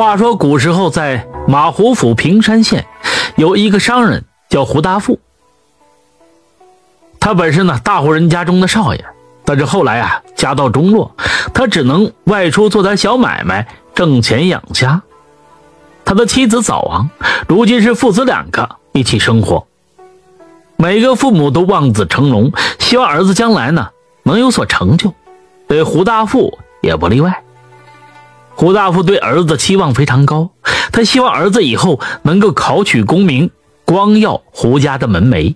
话说古时候，在马湖府平山县，有一个商人叫胡大富。他本是呢大户人家中的少爷，但是后来啊家道中落，他只能外出做点小买卖，挣钱养家。他的妻子早亡，如今是父子两个一起生活。每个父母都望子成龙，希望儿子将来呢能有所成就，对胡大富也不例外。胡大富对儿子期望非常高，他希望儿子以后能够考取功名，光耀胡家的门楣，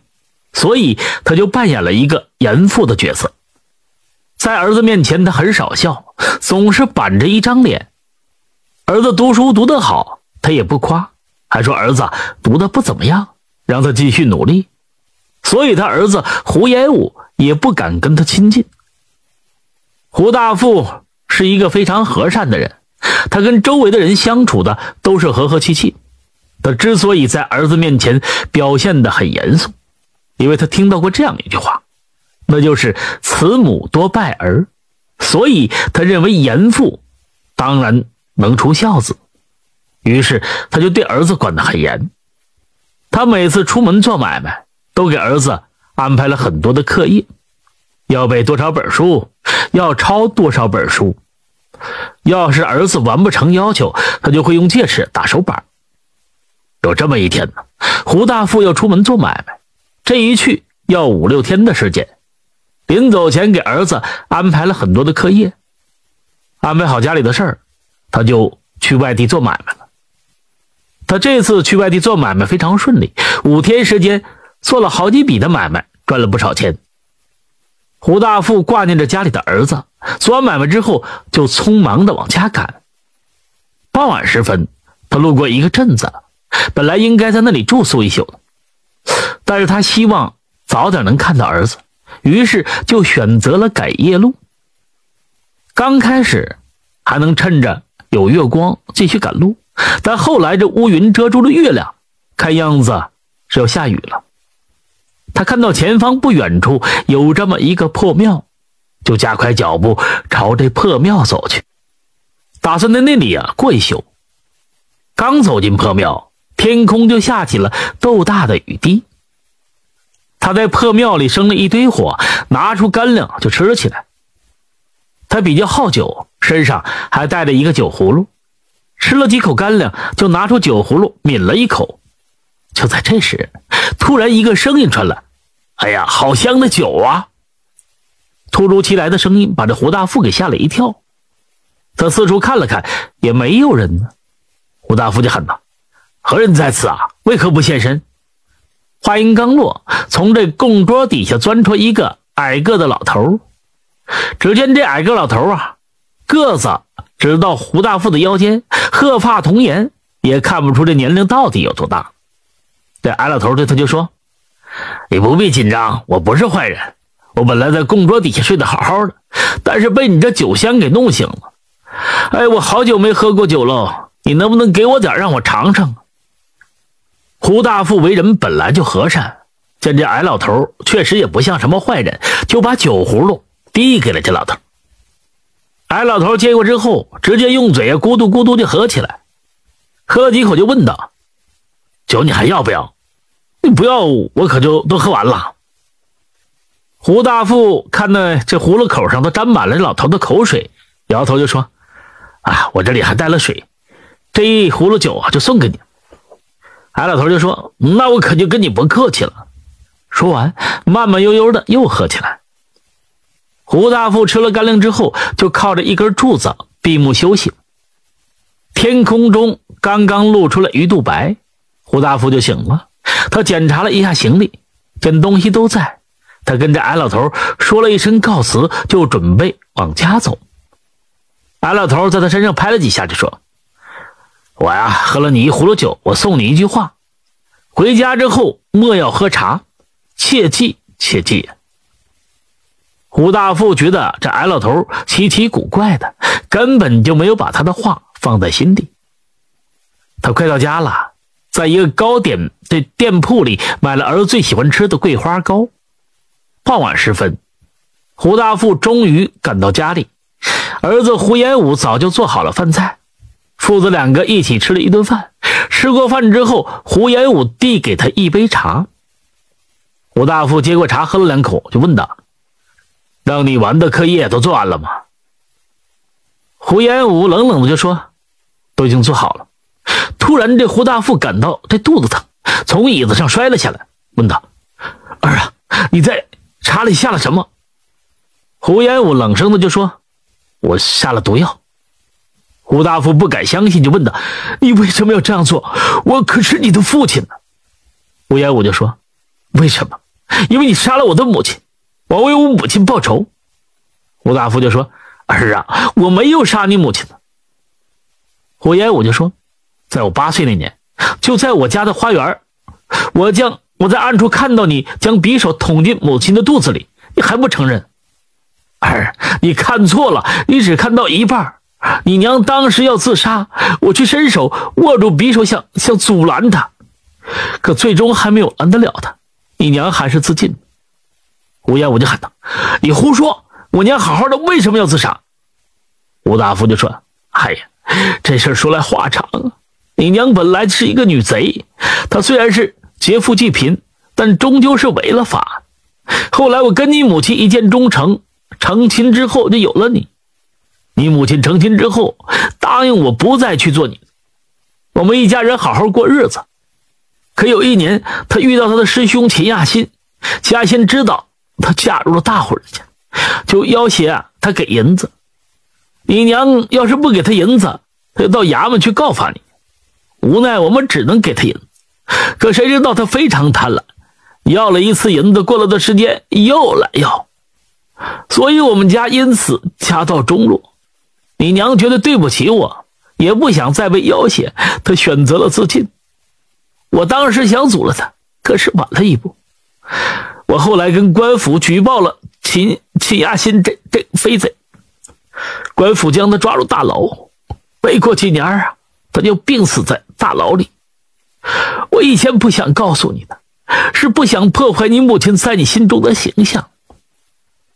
所以他就扮演了一个严父的角色。在儿子面前，他很少笑，总是板着一张脸。儿子读书读得好，他也不夸，还说儿子读得不怎么样，让他继续努力。所以他儿子胡延武也不敢跟他亲近。胡大富是一个非常和善的人。他跟周围的人相处的都是和和气气。他之所以在儿子面前表现的很严肃，因为他听到过这样一句话，那就是“慈母多败儿”，所以他认为严父当然能出孝子。于是他就对儿子管得很严。他每次出门做买卖，都给儿子安排了很多的课业，要背多少本书，要抄多少本书。要是儿子完不成要求，他就会用戒尺打手板。有这么一天呢，胡大富要出门做买卖，这一去要五六天的时间。临走前给儿子安排了很多的课业，安排好家里的事儿，他就去外地做买卖了。他这次去外地做买卖非常顺利，五天时间做了好几笔的买卖，赚了不少钱。胡大富挂念着家里的儿子，做完买卖之后就匆忙的往家赶。傍晚时分，他路过一个镇子，本来应该在那里住宿一宿的，但是他希望早点能看到儿子，于是就选择了赶夜路。刚开始还能趁着有月光继续赶路，但后来这乌云遮住了月亮，看样子是要下雨了。他看到前方不远处有这么一个破庙，就加快脚步朝这破庙走去，打算在那里啊过一宿。刚走进破庙，天空就下起了豆大的雨滴。他在破庙里生了一堆火，拿出干粮就吃了起来。他比较好酒，身上还带着一个酒葫芦，吃了几口干粮，就拿出酒葫芦抿了一口。就在这时，突然一个声音传来：“哎呀，好香的酒啊！”突如其来的声音把这胡大富给吓了一跳。他四处看了看，也没有人呢。胡大富就喊道：“何人在此啊？为何不现身？”话音刚落，从这供桌底下钻出一个矮个的老头。只见这矮个老头啊，个子只到胡大富的腰间，鹤发童颜，也看不出这年龄到底有多大。这矮老头对他就说：“你不必紧张，我不是坏人。我本来在供桌底下睡得好好的，但是被你这酒香给弄醒了。哎，我好久没喝过酒喽，你能不能给我点让我尝尝？”胡大富为人本来就和善，见这矮老头确实也不像什么坏人，就把酒葫芦递给了这老头。矮老头接过之后，直接用嘴咕嘟咕嘟就喝起来，喝了几口就问道：“酒你还要不要？”你不要，我可就都喝完了。胡大富看那这葫芦口上都沾满了老头的口水，摇头就说：“啊，我这里还带了水，这一葫芦酒啊，就送给你。”矮老头就说：“那我可就跟你不客气了。”说完，慢慢悠悠的又喝起来。胡大富吃了干粮之后，就靠着一根柱子闭目休息。天空中刚刚露出了鱼肚白，胡大富就醒了。他检查了一下行李，见东西都在。他跟这矮老头说了一声告辞，就准备往家走。矮老头在他身上拍了几下，就说：“我呀，喝了你一葫芦酒，我送你一句话：回家之后莫要喝茶，切记切记。”胡大富觉得这矮老头奇奇古怪的，根本就没有把他的话放在心底。他快到家了。在一个糕点的店铺里买了儿子最喜欢吃的桂花糕。傍晚时分，胡大富终于赶到家里，儿子胡延武早就做好了饭菜，父子两个一起吃了一顿饭。吃过饭之后，胡延武递给他一杯茶。胡大富接过茶，喝了两口，就问道：“让你玩的课业都做完了吗？”胡延武冷冷的就说：“都已经做好了。”突然，这胡大富感到这肚子疼，从椅子上摔了下来，问道：“儿啊，你在查里下了什么？”胡延武冷声的就说：“我下了毒药。”胡大富不敢相信，就问道：“你为什么要这样做？我可是你的父亲呢。”胡延武就说：“为什么？因为你杀了我的母亲，我为我母亲报仇。”胡大富就说：“儿啊，我没有杀你母亲。”胡延武就说：“在我八岁那年，就在我家的花园，我将我在暗处看到你将匕首捅进母亲的肚子里，你还不承认？儿，你看错了，你只看到一半。”你娘当时要自杀，我去伸手握住匕首，想想阻拦她，可最终还没有拦得了她。你娘还是自尽。吴彦武就喊道：“你胡说！我娘好好的，为什么要自杀？”吴大夫就说：“哎呀，这事说来话长。你娘本来是一个女贼，她虽然是劫富济贫，但终究是违了法。后来我跟你母亲一见钟情，成亲之后就有了你。”你母亲成亲之后，答应我不再去做你，我们一家人好好过日子。可有一年，他遇到他的师兄秦亚新，秦亚新知道他嫁入了大户人家，就要挟他给银子。你娘要是不给他银子，他就到衙门去告发你。无奈我们只能给他银子，可谁知道他非常贪婪，要了一次银子，过了段时间又来要，所以我们家因此家道中落。你娘觉得对不起我，也不想再被要挟，她选择了自尽。我当时想阻了她，可是晚了一步。我后来跟官府举报了秦秦亚新这这飞贼，官府将他抓入大牢。没过几年啊，他就病死在大牢里。以前不想告诉你的，是不想破坏你母亲在你心中的形象。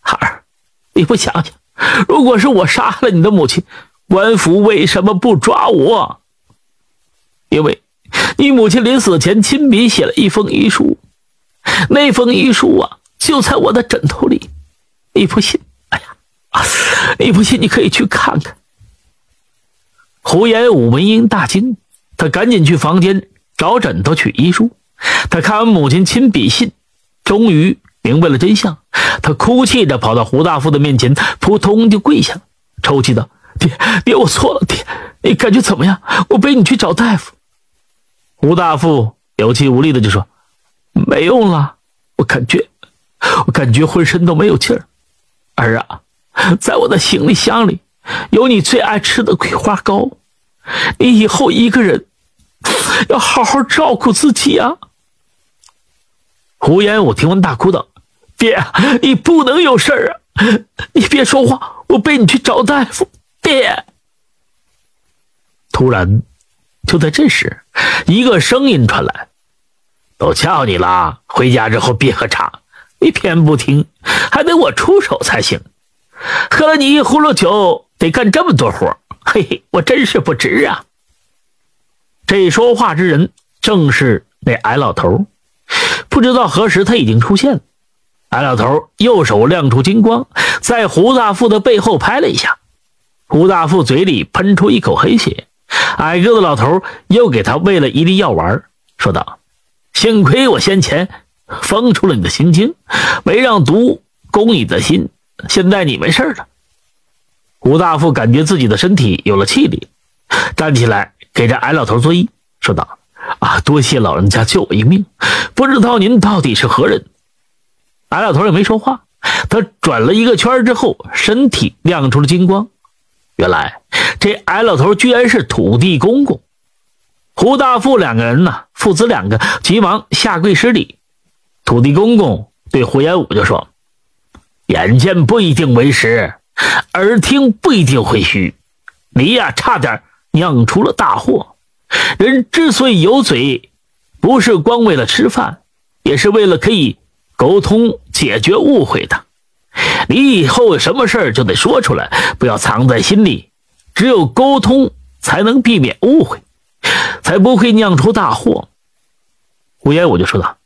孩儿，你不想想？如果是我杀了你的母亲，官府为什么不抓我？因为，你母亲临死前亲笔写了一封遗书，那封遗书啊，就在我的枕头里。你不信？哎呀，你不信？你可以去看看。胡延武闻英大惊，他赶紧去房间找枕头取医书。他看完母亲亲笔信，终于明白了真相。他哭泣着跑到胡大富的面前，扑通就跪下了，抽泣道：“爹，爹，我错了，爹，你感觉怎么样？我背你去找大夫。”胡大富有气无力的就说：“没用了，我感觉，我感觉浑身都没有劲儿。儿啊，在我的行李箱里有你最爱吃的桂花糕，你以后一个人要好好照顾自己啊。”胡延武听完大哭道。爹，你不能有事儿啊！你别说话，我背你去找大夫。爹。突然，就在这时，一个声音传来：“都叫你了，回家之后别喝茶。你偏不听，还得我出手才行。喝了你一葫芦酒，得干这么多活嘿嘿，我真是不值啊！”这说话之人正是那矮老头。不知道何时，他已经出现了。矮老头右手亮出金光，在胡大富的背后拍了一下，胡大富嘴里喷出一口黑血。矮个子老头又给他喂了一粒药丸，说道：“幸亏我先前封出了你的心经，没让毒攻你的心，现在你没事了。”胡大富感觉自己的身体有了气力，站起来给这矮老头作揖，说道：“啊，多谢老人家救我一命，不知道您到底是何人？”矮老头也没说话，他转了一个圈之后，身体亮出了金光。原来这矮老头居然是土地公公。胡大富两个人呢，父子两个急忙下跪施礼。土地公公对胡延武就说：“眼见不一定为实，耳听不一定会虚。你呀，差点酿出了大祸。人之所以有嘴，不是光为了吃饭，也是为了可以。”沟通解决误会的，你以后有什么事儿就得说出来，不要藏在心里。只有沟通，才能避免误会，才不会酿出大祸。胡言我就说道：“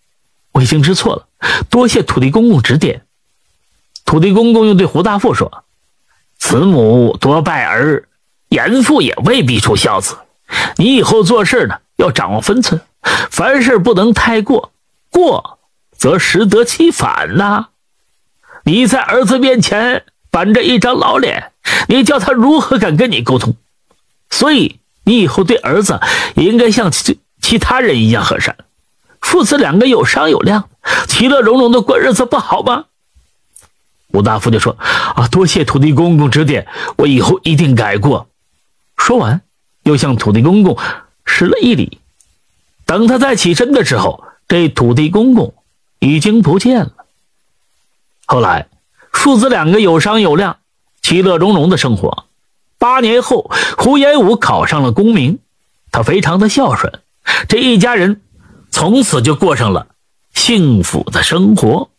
我已经知错了，多谢土地公公指点。”土地公公又对胡大富说：“慈母多败儿，严父也未必出孝子。你以后做事呢，要掌握分寸，凡事不能太过，过则适得其反呐。你在儿子面前板着一张老脸，你叫他如何敢跟你沟通？所以你以后对儿子也应该像其其他人一样和善。父子两个有商有量，其乐融融的过日子，不好吗？”吴大夫就说：“啊，多谢土地公公指点，我以后一定改过。”说完，又向土地公公施了一礼。等他再起身的时候，这土地公公已经不见了。后来，父子两个有商有量，其乐融融的生活。八年后，胡延武考上了功名，他非常的孝顺，这一家人从此就过上了幸福的生活。